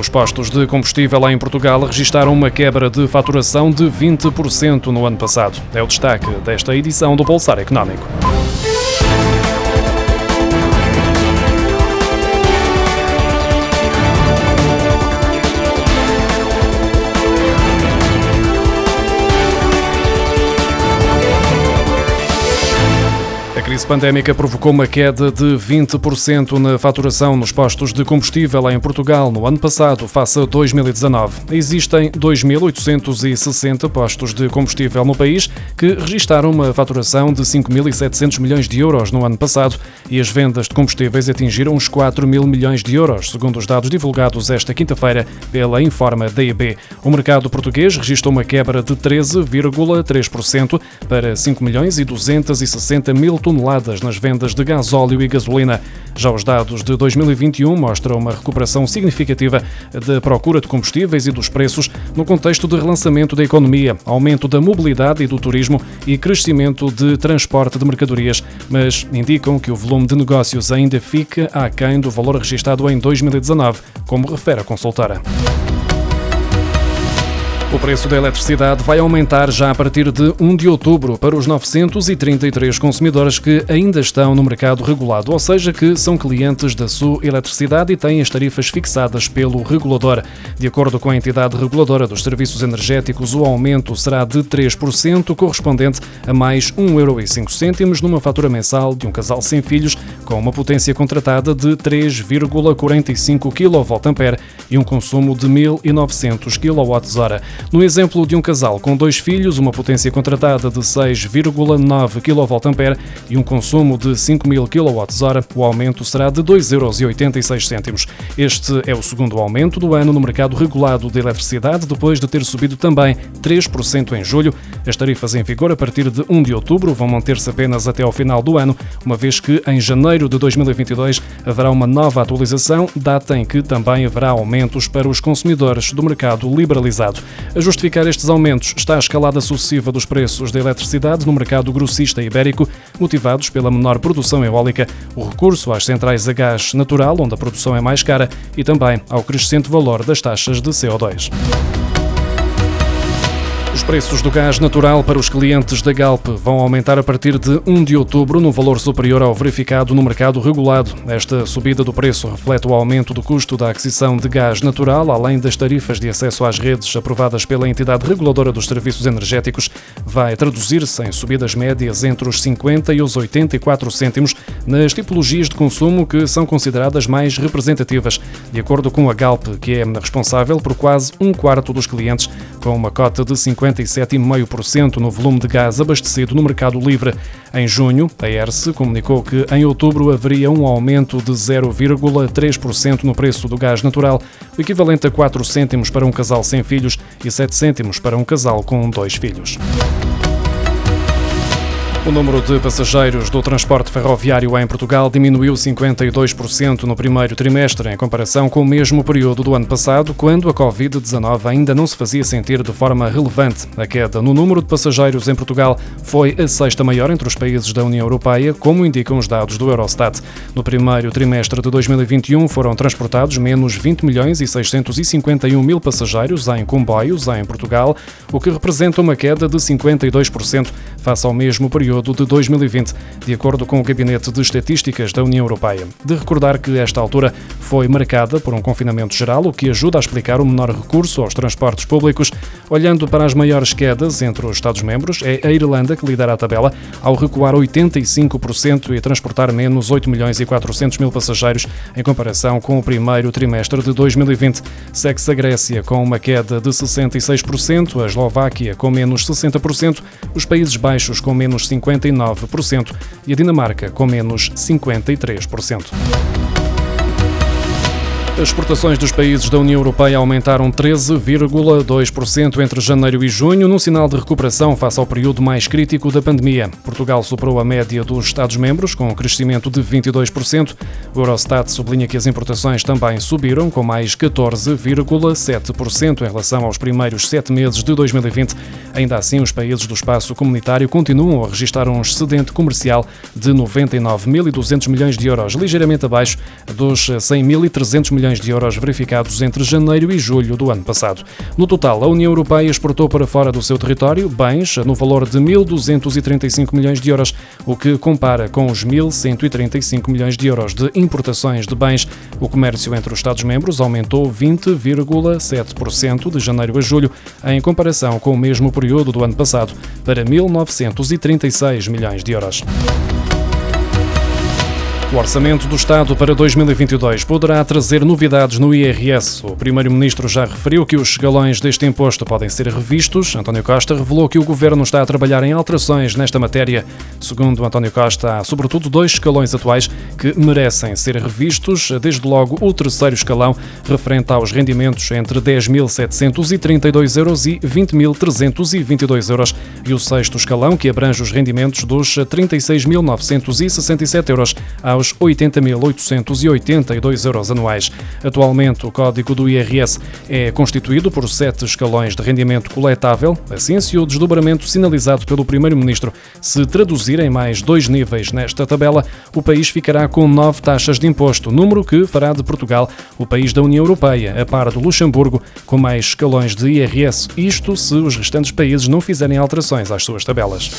Os postos de combustível em Portugal registaram uma quebra de faturação de 20% no ano passado. É o destaque desta edição do Pulsar Económico. Pandémica provocou uma queda de 20% na faturação nos postos de combustível em Portugal no ano passado, face a 2019. Existem 2.860 postos de combustível no país que registaram uma faturação de 5.700 milhões de euros no ano passado e as vendas de combustíveis atingiram os 4 mil milhões de euros, segundo os dados divulgados esta quinta-feira pela Informa DIB. O mercado português registrou uma quebra de 13,3% para 5 milhões e 260 mil toneladas nas vendas de gasóleo e gasolina. Já os dados de 2021 mostram uma recuperação significativa da procura de combustíveis e dos preços no contexto de relançamento da economia, aumento da mobilidade e do turismo e crescimento de transporte de mercadorias, mas indicam que o volume de negócios ainda fica aquém do valor registrado em 2019, como refere a consultora. O preço da eletricidade vai aumentar já a partir de 1 de outubro para os 933 consumidores que ainda estão no mercado regulado, ou seja, que são clientes da sua eletricidade e têm as tarifas fixadas pelo regulador. De acordo com a entidade reguladora dos serviços energéticos, o aumento será de 3%, correspondente a mais 1,05 euro numa fatura mensal de um casal sem filhos com uma potência contratada de 3,45 kVA e um consumo de 1.900 kWh. No exemplo de um casal com dois filhos, uma potência contratada de 6,9 kVA e um consumo de 5.000 kWh, o aumento será de 2,86 euros. Este é o segundo aumento do ano no mercado regulado de eletricidade, depois de ter subido também 3% em julho. As tarifas em vigor a partir de 1 de outubro vão manter-se apenas até ao final do ano, uma vez que em janeiro de 2022 haverá uma nova atualização, data em que também haverá aumentos para os consumidores do mercado liberalizado. A justificar estes aumentos está a escalada sucessiva dos preços da eletricidade no mercado grossista ibérico, motivados pela menor produção eólica, o recurso às centrais a gás natural, onde a produção é mais cara, e também ao crescente valor das taxas de CO2. Os preços do gás natural para os clientes da Galp vão aumentar a partir de 1 de outubro, num valor superior ao verificado no mercado regulado. Esta subida do preço reflete o aumento do custo da aquisição de gás natural, além das tarifas de acesso às redes aprovadas pela entidade reguladora dos serviços energéticos, vai traduzir-se em subidas médias entre os 50 e os 84 cêntimos nas tipologias de consumo que são consideradas mais representativas, de acordo com a Galp, que é responsável por quase um quarto dos clientes, com uma cota de 50 57,5% no volume de gás abastecido no mercado livre. Em junho, a ERSE comunicou que em outubro haveria um aumento de 0,3% no preço do gás natural, o equivalente a 4 cêntimos para um casal sem filhos e 7 cêntimos para um casal com dois filhos. O número de passageiros do transporte ferroviário em Portugal diminuiu 52% no primeiro trimestre, em comparação com o mesmo período do ano passado, quando a Covid-19 ainda não se fazia sentir de forma relevante. A queda no número de passageiros em Portugal foi a sexta maior entre os países da União Europeia, como indicam os dados do Eurostat. No primeiro trimestre de 2021 foram transportados menos 20 milhões e 651 mil passageiros em comboios em Portugal, o que representa uma queda de 52% face ao mesmo período período de 2020, de acordo com o Gabinete de Estatísticas da União Europeia. De recordar que esta altura foi marcada por um confinamento geral, o que ajuda a explicar o menor recurso aos transportes públicos. Olhando para as maiores quedas entre os Estados-membros, é a Irlanda que lidera a tabela, ao recuar 85% e transportar menos 8 milhões e 400 mil passageiros em comparação com o primeiro trimestre de 2020. Segue-se a Grécia com uma queda de 66%, a Eslováquia com menos 60%, os Países Baixos com menos 50%, 59% e a Dinamarca com menos 53%. As exportações dos países da União Europeia aumentaram 13,2% entre janeiro e junho, num sinal de recuperação face ao período mais crítico da pandemia. Portugal superou a média dos Estados-membros, com um crescimento de 22%. O Eurostat sublinha que as importações também subiram, com mais 14,7% em relação aos primeiros sete meses de 2020. Ainda assim, os países do espaço comunitário continuam a registrar um excedente comercial de 99.200 milhões de euros, ligeiramente abaixo dos 100.300 milhões de euros verificados entre janeiro e julho do ano passado. No total, a União Europeia exportou para fora do seu território bens no valor de 1.235 milhões de euros, o que compara com os 1.135 milhões de euros de importações de bens. O comércio entre os Estados-membros aumentou 20,7% de janeiro a julho, em comparação com o mesmo período do ano passado, para 1.936 milhões de euros. O Orçamento do Estado para 2022 poderá trazer novidades no IRS. O Primeiro-Ministro já referiu que os escalões deste imposto podem ser revistos. António Costa revelou que o Governo está a trabalhar em alterações nesta matéria. Segundo António Costa, há sobretudo dois escalões atuais que merecem ser revistos. Desde logo, o terceiro escalão, referente aos rendimentos entre 10.732 euros e 20.322 euros. E o sexto escalão, que abrange os rendimentos dos 36.967 euros aos aos 80.882 euros anuais. Atualmente, o código do IRS é constituído por sete escalões de rendimento coletável. Assim, se o desdobramento sinalizado pelo Primeiro-Ministro se traduzir em mais dois níveis nesta tabela, o país ficará com nove taxas de imposto, número que fará de Portugal o país da União Europeia, a par do Luxemburgo, com mais escalões de IRS. Isto se os restantes países não fizerem alterações às suas tabelas.